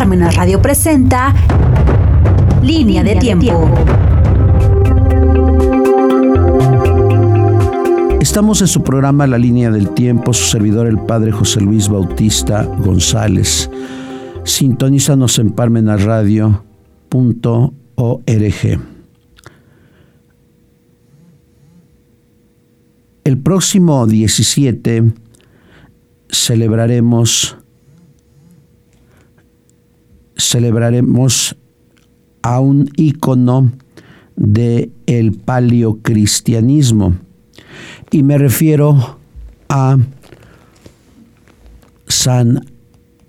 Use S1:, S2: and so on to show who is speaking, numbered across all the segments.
S1: Parmenas Radio presenta Línea de Tiempo.
S2: Estamos en su programa La Línea del Tiempo, su servidor el Padre José Luis Bautista González. Sintonízanos en parmenasradio.org. El próximo 17 celebraremos celebraremos a un ícono de el paleocristianismo. Y me refiero a San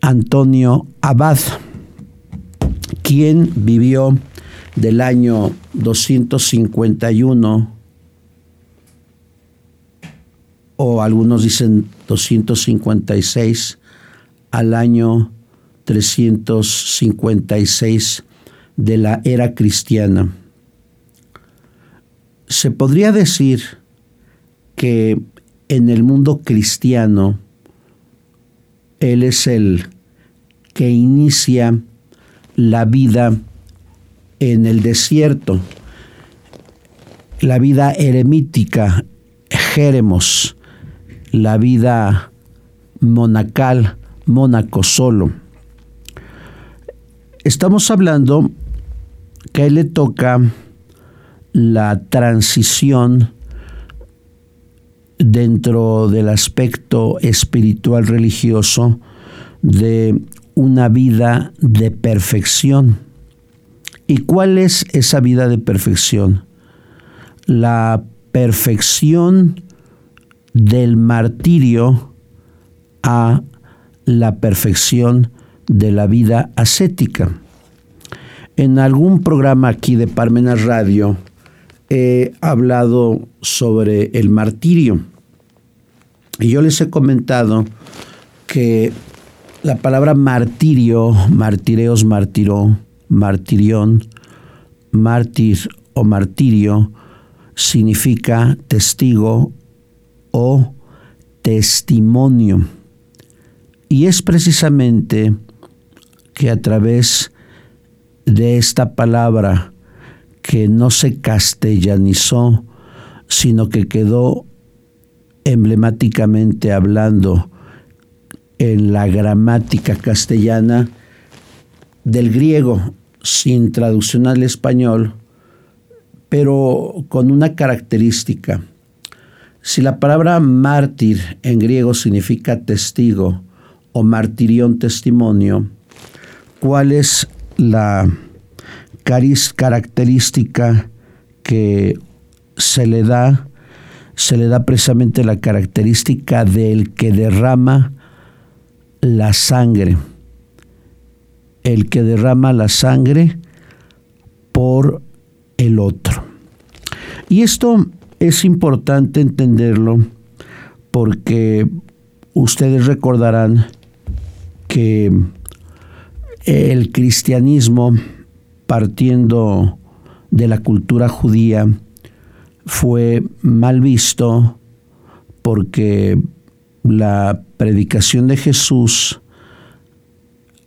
S2: Antonio Abad, quien vivió del año 251 o algunos dicen 256 al año 356 de la era cristiana. Se podría decir que en el mundo cristiano Él es el que inicia la vida en el desierto, la vida eremítica, Jeremos, la vida monacal, mónaco solo. Estamos hablando que a él le toca la transición dentro del aspecto espiritual religioso de una vida de perfección. ¿Y cuál es esa vida de perfección? La perfección del martirio a la perfección de la vida ascética. En algún programa aquí de Parmenas Radio he hablado sobre el martirio. Y yo les he comentado que la palabra martirio, martireos, martiró, martirión, mártir o martirio, significa testigo o testimonio. Y es precisamente que a través de esta palabra que no se castellanizó, sino que quedó emblemáticamente hablando en la gramática castellana del griego, sin traducción al español, pero con una característica. Si la palabra mártir en griego significa testigo o martirión testimonio, ¿cuál es la característica que se le da? Se le da precisamente la característica del que derrama la sangre. El que derrama la sangre por el otro. Y esto es importante entenderlo porque ustedes recordarán que el cristianismo, partiendo de la cultura judía, fue mal visto porque la predicación de Jesús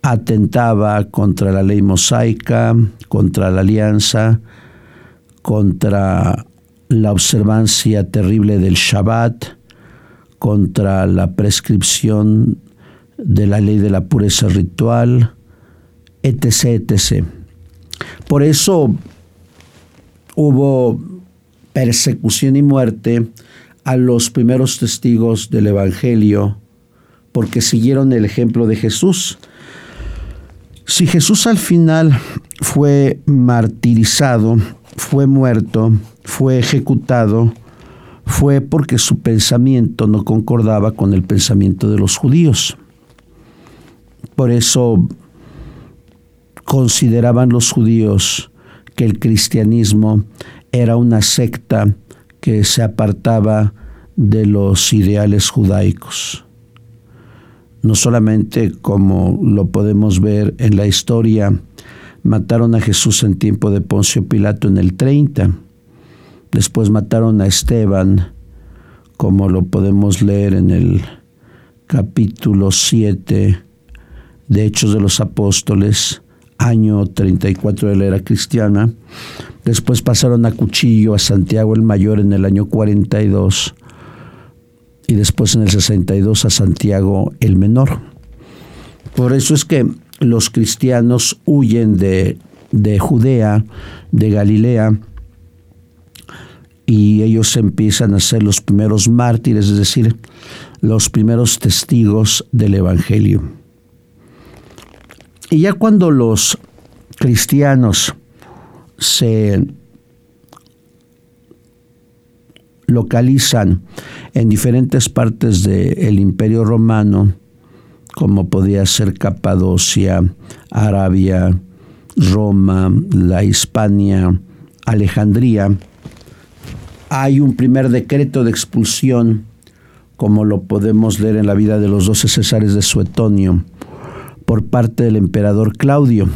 S2: atentaba contra la ley mosaica, contra la alianza, contra la observancia terrible del Shabbat, contra la prescripción de la ley de la pureza ritual, etc.. Por eso hubo persecución y muerte a los primeros testigos del Evangelio porque siguieron el ejemplo de Jesús. Si Jesús al final fue martirizado, fue muerto, fue ejecutado, fue porque su pensamiento no concordaba con el pensamiento de los judíos. Por eso consideraban los judíos que el cristianismo era una secta que se apartaba de los ideales judaicos. No solamente como lo podemos ver en la historia, mataron a Jesús en tiempo de Poncio Pilato en el 30, después mataron a Esteban, como lo podemos leer en el capítulo 7 de Hechos de los Apóstoles, año 34 de la era cristiana. Después pasaron a Cuchillo, a Santiago el Mayor en el año 42 y después en el 62 a Santiago el Menor. Por eso es que los cristianos huyen de, de Judea, de Galilea, y ellos empiezan a ser los primeros mártires, es decir, los primeros testigos del Evangelio. Y ya cuando los cristianos se localizan en diferentes partes del imperio romano, como podía ser Capadocia, Arabia, Roma, la Hispania, Alejandría, hay un primer decreto de expulsión, como lo podemos leer en la vida de los doce Césares de Suetonio, por parte del emperador Claudio.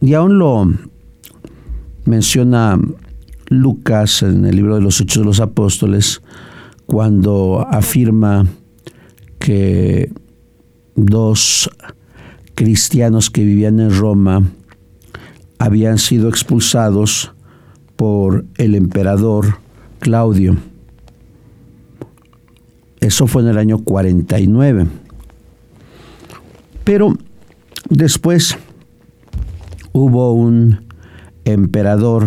S2: Y aún lo menciona Lucas en el libro de los Hechos de los Apóstoles, cuando afirma que dos cristianos que vivían en Roma habían sido expulsados por el emperador Claudio. Eso fue en el año 49. Pero después hubo un emperador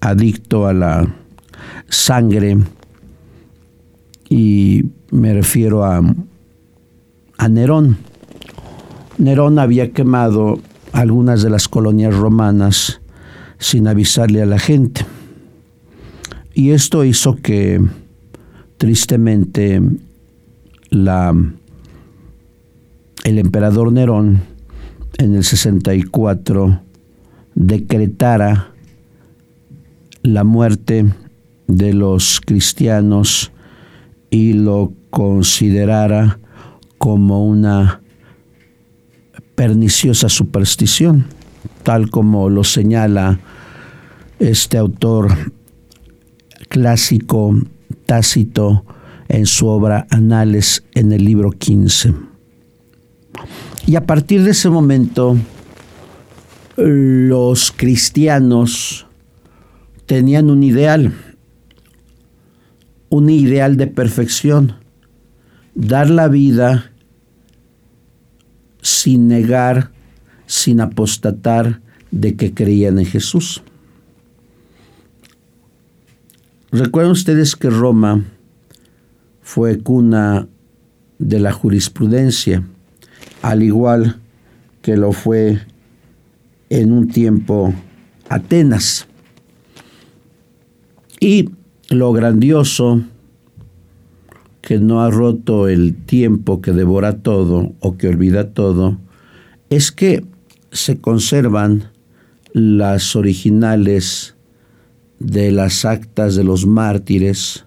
S2: adicto a la sangre y me refiero a, a Nerón. Nerón había quemado algunas de las colonias romanas sin avisarle a la gente. Y esto hizo que tristemente la, el emperador Nerón en el 64 decretara la muerte de los cristianos y lo considerara como una perniciosa superstición, tal como lo señala este autor clásico Tácito en su obra Anales en el libro 15. Y a partir de ese momento, los cristianos tenían un ideal, un ideal de perfección, dar la vida sin negar, sin apostatar de que creían en Jesús. Recuerden ustedes que Roma fue cuna de la jurisprudencia, al igual que lo fue en un tiempo Atenas. Y lo grandioso que no ha roto el tiempo que devora todo o que olvida todo, es que se conservan las originales de las actas de los mártires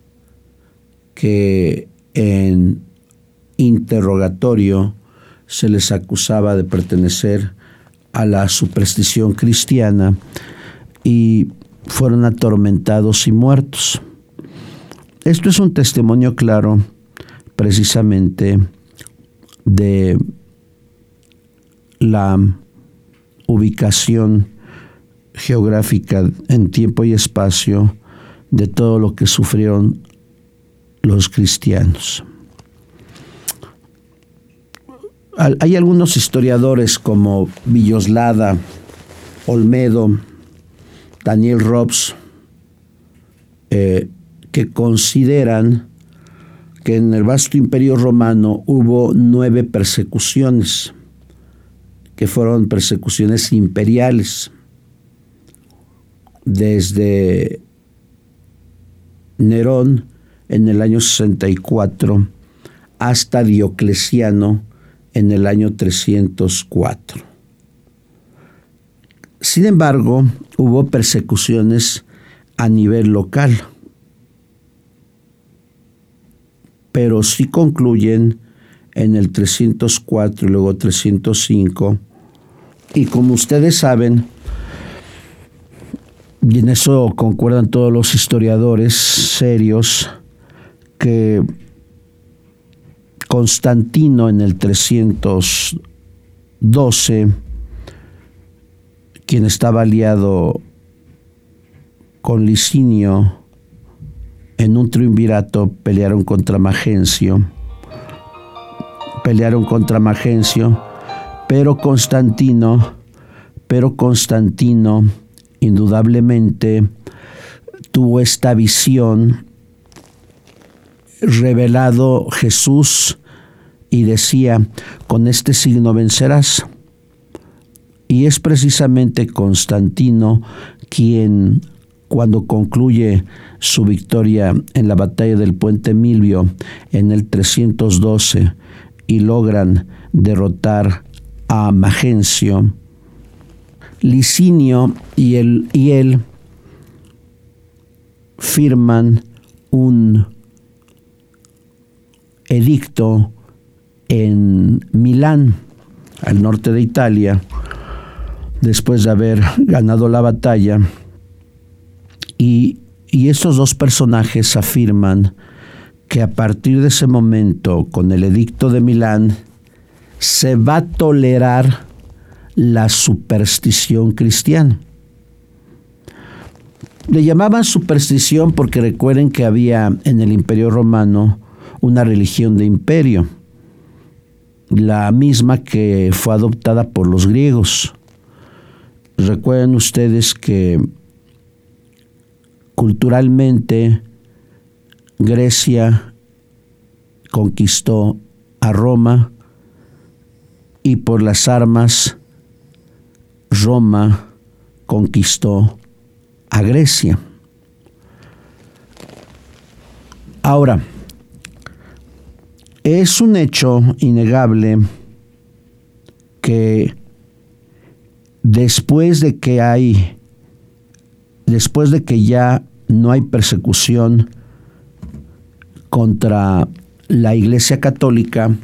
S2: que en interrogatorio se les acusaba de pertenecer a la superstición cristiana y fueron atormentados y muertos. Esto es un testimonio claro precisamente de la ubicación geográfica en tiempo y espacio de todo lo que sufrieron los cristianos. Hay algunos historiadores como Villoslada, Olmedo, Daniel Robs, eh, que consideran que en el vasto imperio romano hubo nueve persecuciones, que fueron persecuciones imperiales, desde Nerón en el año 64 hasta Diocleciano en el año 304. Sin embargo, hubo persecuciones a nivel local, pero sí concluyen en el 304 y luego 305. Y como ustedes saben, y en eso concuerdan todos los historiadores serios, que Constantino en el 312, quien estaba aliado con Licinio en un triunvirato, pelearon contra Magencio, pelearon contra Magencio, pero Constantino, pero Constantino indudablemente tuvo esta visión revelado Jesús y decía, con este signo vencerás. Y es precisamente Constantino quien, cuando concluye su victoria en la batalla del puente Milvio en el 312 y logran derrotar a Magencio, Licinio y él, y él firman un edicto en Milán, al norte de Italia, después de haber ganado la batalla. Y, y estos dos personajes afirman que a partir de ese momento, con el edicto de Milán, se va a tolerar la superstición cristiana. Le llamaban superstición porque recuerden que había en el Imperio Romano una religión de imperio, la misma que fue adoptada por los griegos. Recuerden ustedes que culturalmente Grecia conquistó a Roma y por las armas Roma conquistó a Grecia. Ahora, es un hecho innegable que después de que hay, después de que ya no hay persecución contra la Iglesia Católica,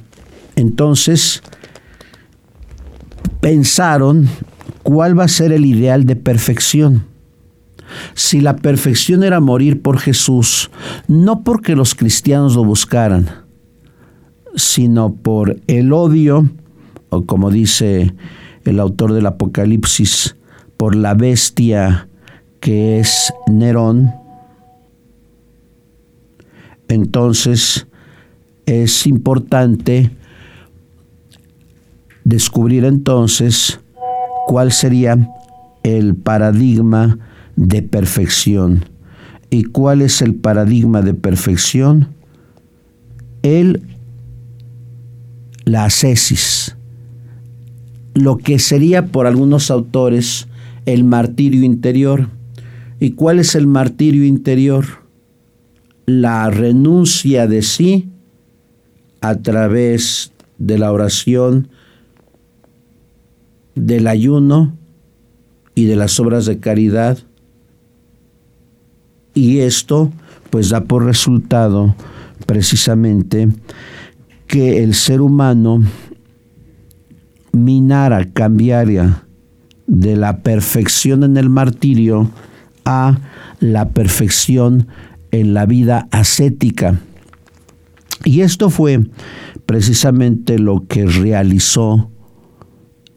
S2: entonces pensaron cuál va a ser el ideal de perfección. Si la perfección era morir por Jesús, no porque los cristianos lo buscaran, sino por el odio, o como dice el autor del Apocalipsis, por la bestia que es Nerón, entonces es importante descubrir entonces cuál sería el paradigma de perfección. ¿Y cuál es el paradigma de perfección? El la ascesis, lo que sería por algunos autores el martirio interior. ¿Y cuál es el martirio interior? La renuncia de sí a través de la oración, del ayuno y de las obras de caridad. Y esto pues da por resultado precisamente que el ser humano minara, cambiara de la perfección en el martirio a la perfección en la vida ascética. Y esto fue precisamente lo que realizó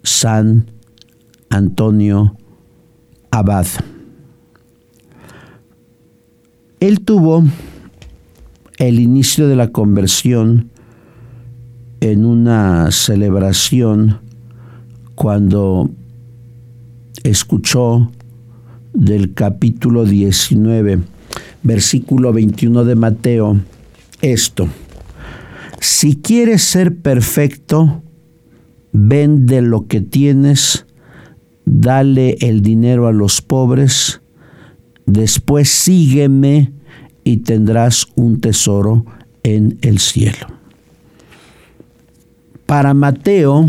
S2: San Antonio Abad. Él tuvo el inicio de la conversión en una celebración cuando escuchó del capítulo 19, versículo 21 de Mateo, esto. Si quieres ser perfecto, vende lo que tienes, dale el dinero a los pobres, después sígueme y tendrás un tesoro en el cielo. Para Mateo,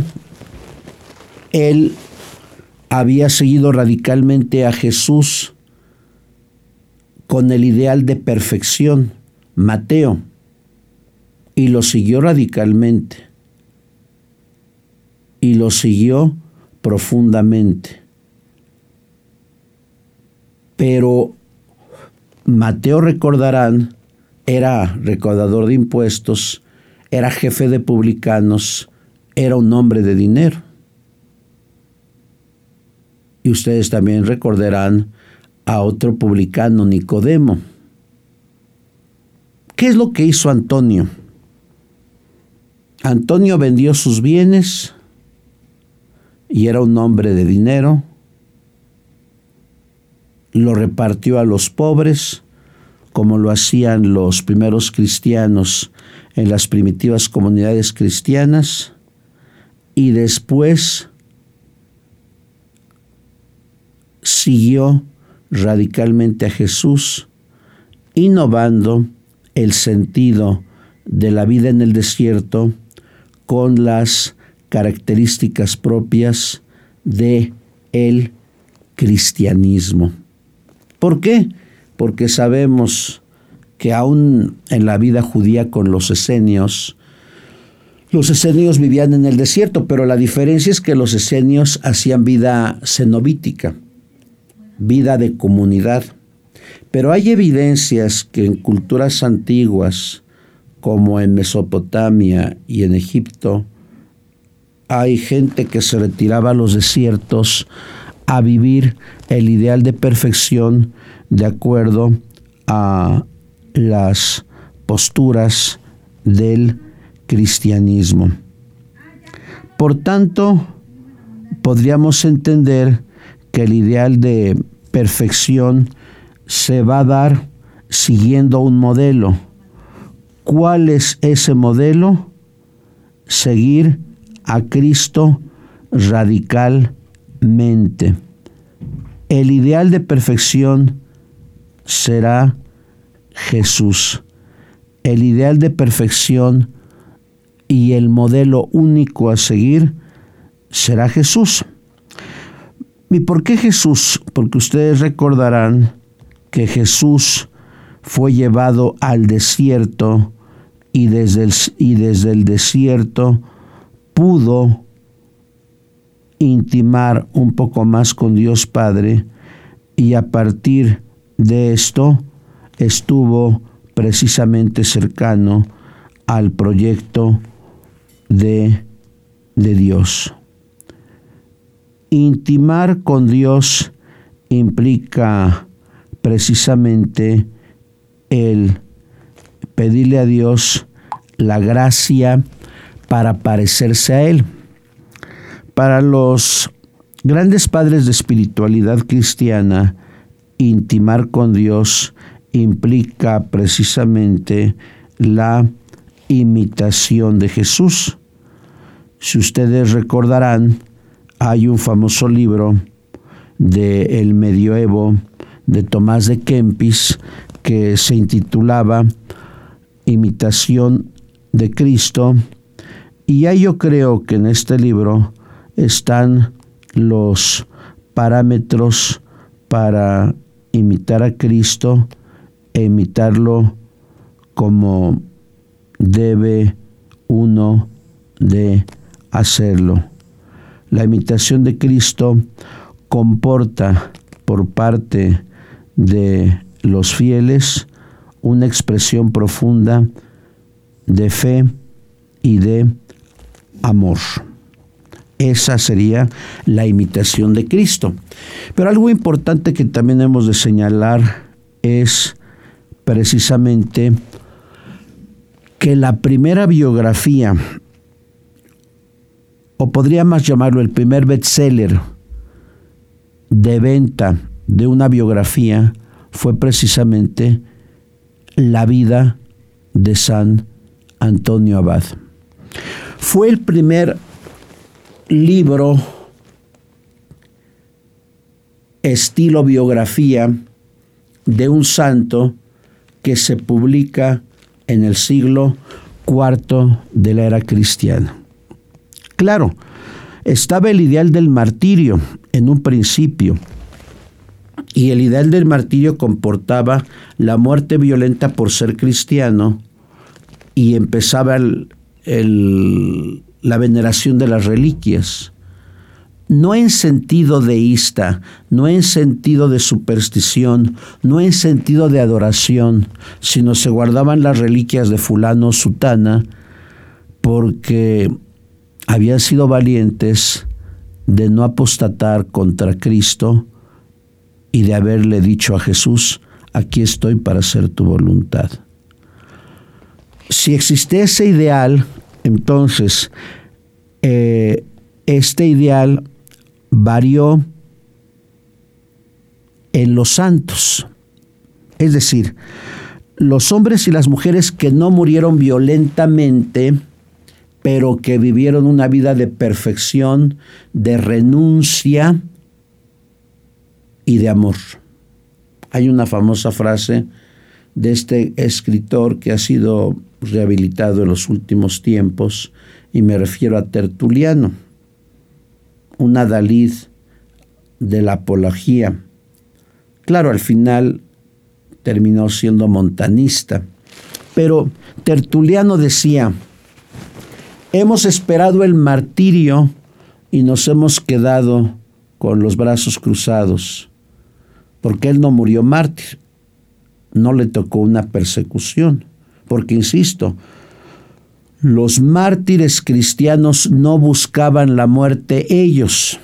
S2: él había seguido radicalmente a Jesús con el ideal de perfección, Mateo, y lo siguió radicalmente, y lo siguió profundamente. Pero Mateo, recordarán, era recaudador de impuestos, era jefe de publicanos, era un hombre de dinero. Y ustedes también recordarán a otro publicano, Nicodemo. ¿Qué es lo que hizo Antonio? Antonio vendió sus bienes y era un hombre de dinero, lo repartió a los pobres, como lo hacían los primeros cristianos en las primitivas comunidades cristianas, y después siguió radicalmente a Jesús, innovando el sentido de la vida en el desierto con las características propias de el cristianismo. ¿Por qué? Porque sabemos que aún en la vida judía con los esenios, los esenios vivían en el desierto, pero la diferencia es que los esenios hacían vida cenobítica, vida de comunidad. Pero hay evidencias que en culturas antiguas, como en Mesopotamia y en Egipto, hay gente que se retiraba a los desiertos a vivir el ideal de perfección de acuerdo a las posturas del cristianismo. Por tanto, podríamos entender que el ideal de perfección se va a dar siguiendo un modelo. ¿Cuál es ese modelo? Seguir a Cristo radicalmente. El ideal de perfección será Jesús. El ideal de perfección y el modelo único a seguir será Jesús. ¿Y por qué Jesús? Porque ustedes recordarán que Jesús fue llevado al desierto y desde el, y desde el desierto pudo intimar un poco más con Dios Padre y a partir de esto estuvo precisamente cercano al proyecto de, de Dios. Intimar con Dios implica precisamente el pedirle a Dios la gracia para parecerse a Él. Para los grandes padres de espiritualidad cristiana, intimar con Dios implica precisamente la imitación de Jesús. Si ustedes recordarán, hay un famoso libro del el medioevo de Tomás de Kempis que se intitulaba Imitación de Cristo. Y ya yo creo que en este libro están los parámetros para imitar a Cristo e imitarlo como debe uno de hacerlo. La imitación de Cristo comporta por parte de los fieles una expresión profunda de fe y de amor. Esa sería la imitación de Cristo. Pero algo importante que también hemos de señalar es precisamente que la primera biografía, o podríamos llamarlo el primer bestseller de venta de una biografía, fue precisamente la vida de San Antonio Abad. Fue el primer libro estilo biografía de un santo que se publica en el siglo IV de la era cristiana. Claro, estaba el ideal del martirio en un principio, y el ideal del martirio comportaba la muerte violenta por ser cristiano y empezaba la veneración de las reliquias no en sentido deísta, no en sentido de superstición, no en sentido de adoración, sino se guardaban las reliquias de fulano, sutana, porque habían sido valientes de no apostatar contra Cristo y de haberle dicho a Jesús, aquí estoy para hacer tu voluntad. Si existe ese ideal, entonces eh, este ideal varió en los santos. Es decir, los hombres y las mujeres que no murieron violentamente, pero que vivieron una vida de perfección, de renuncia y de amor. Hay una famosa frase de este escritor que ha sido rehabilitado en los últimos tiempos, y me refiero a Tertuliano, una Dalid de la apología. Claro, al final terminó siendo montanista, pero Tertuliano decía, hemos esperado el martirio y nos hemos quedado con los brazos cruzados, porque él no murió mártir, no le tocó una persecución, porque, insisto, los mártires cristianos no buscaban la muerte ellos,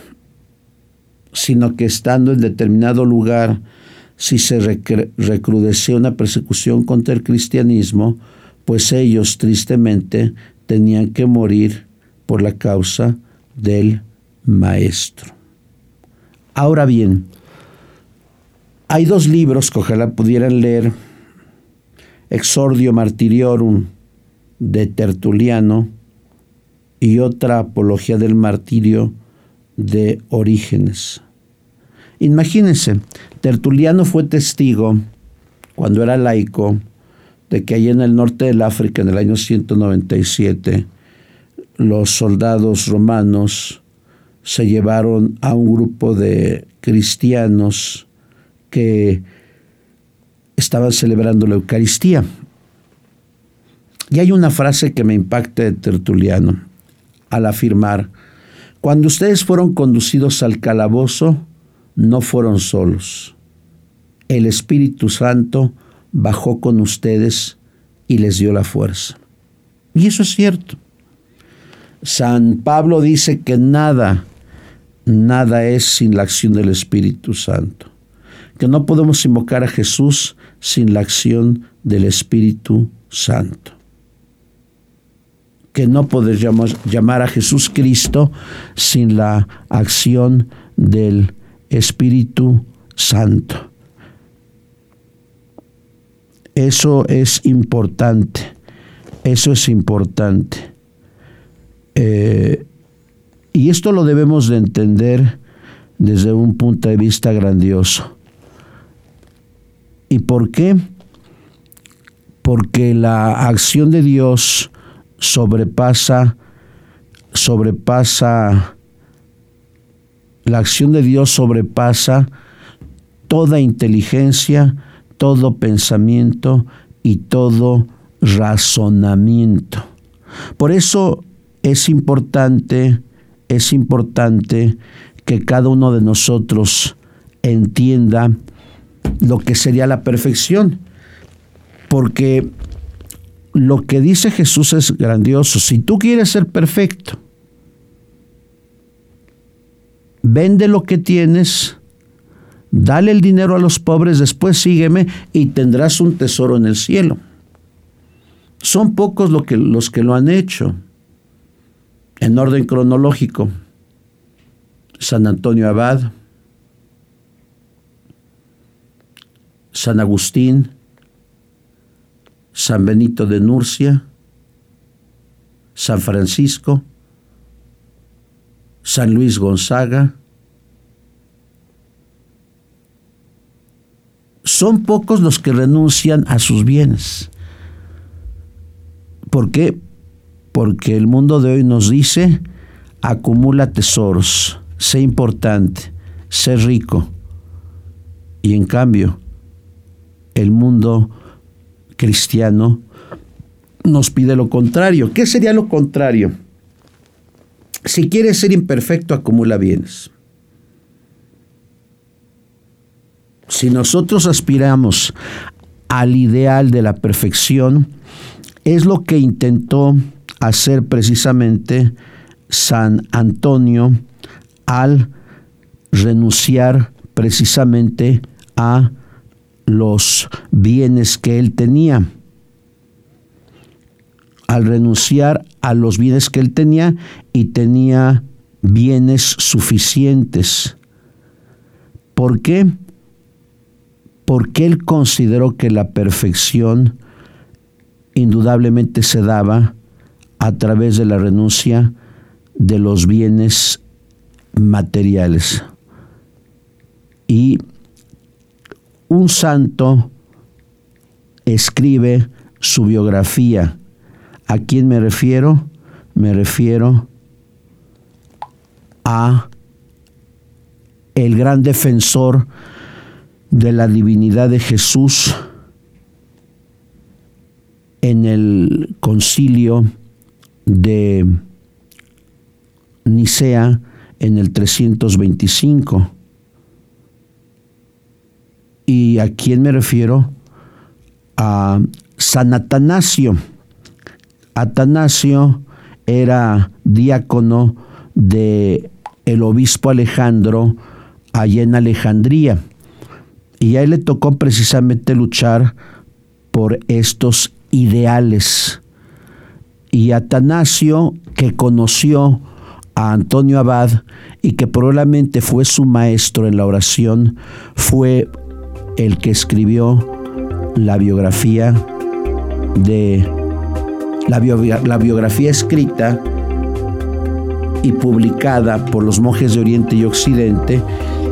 S2: sino que estando en determinado lugar, si se recrudecía una persecución contra el cristianismo, pues ellos tristemente tenían que morir por la causa del maestro. Ahora bien, hay dos libros que ojalá pudieran leer, Exordio Martiriorum de Tertuliano y otra Apología del Martirio de Orígenes. Imagínense, Tertuliano fue testigo, cuando era laico, de que allí en el norte del África, en el año 197, los soldados romanos se llevaron a un grupo de cristianos que estaban celebrando la Eucaristía. Y hay una frase que me impacta de Tertuliano al afirmar, cuando ustedes fueron conducidos al calabozo, no fueron solos. El Espíritu Santo bajó con ustedes y les dio la fuerza. Y eso es cierto. San Pablo dice que nada, nada es sin la acción del Espíritu Santo. Que no podemos invocar a Jesús sin la acción del Espíritu Santo. Que no podemos llamar a Jesús Cristo sin la acción del Espíritu Santo. Eso es importante, eso es importante. Eh, y esto lo debemos de entender desde un punto de vista grandioso. ¿Y por qué? Porque la acción de Dios sobrepasa, sobrepasa la acción de Dios sobrepasa toda inteligencia, todo pensamiento y todo razonamiento. Por eso es importante, es importante que cada uno de nosotros entienda lo que sería la perfección, porque lo que dice Jesús es grandioso. Si tú quieres ser perfecto, vende lo que tienes, dale el dinero a los pobres, después sígueme y tendrás un tesoro en el cielo. Son pocos que, los que lo han hecho. En orden cronológico, San Antonio Abad, San Agustín, San Benito de Nurcia, San Francisco, San Luis Gonzaga. Son pocos los que renuncian a sus bienes. ¿Por qué? Porque el mundo de hoy nos dice, acumula tesoros, sé importante, sé rico. Y en cambio, el mundo cristiano nos pide lo contrario. ¿Qué sería lo contrario? Si quieres ser imperfecto, acumula bienes. Si nosotros aspiramos al ideal de la perfección, es lo que intentó a ser precisamente San Antonio al renunciar precisamente a los bienes que él tenía. Al renunciar a los bienes que él tenía y tenía bienes suficientes. ¿Por qué? Porque él consideró que la perfección indudablemente se daba a través de la renuncia de los bienes materiales. Y un santo escribe su biografía. ¿A quién me refiero? Me refiero a el gran defensor de la divinidad de Jesús en el concilio de Nicea en el 325. ¿Y a quién me refiero? A San Atanasio. Atanasio era diácono de el obispo Alejandro allá en Alejandría. Y a él le tocó precisamente luchar por estos ideales. Y Atanasio, que conoció a Antonio Abad y que probablemente fue su maestro en la oración, fue el que escribió la biografía de la, biografía escrita y publicada por los monjes de Oriente y Occidente,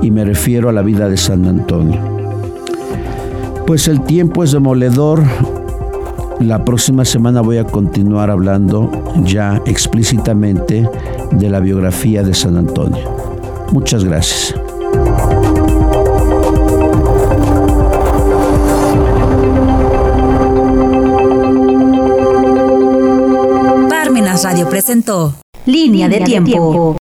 S2: y me refiero a la vida de San Antonio. Pues el tiempo es demoledor. La próxima semana voy a continuar hablando ya explícitamente de la biografía de San Antonio. Muchas gracias.
S1: Radio presentó Línea, de, tiempo.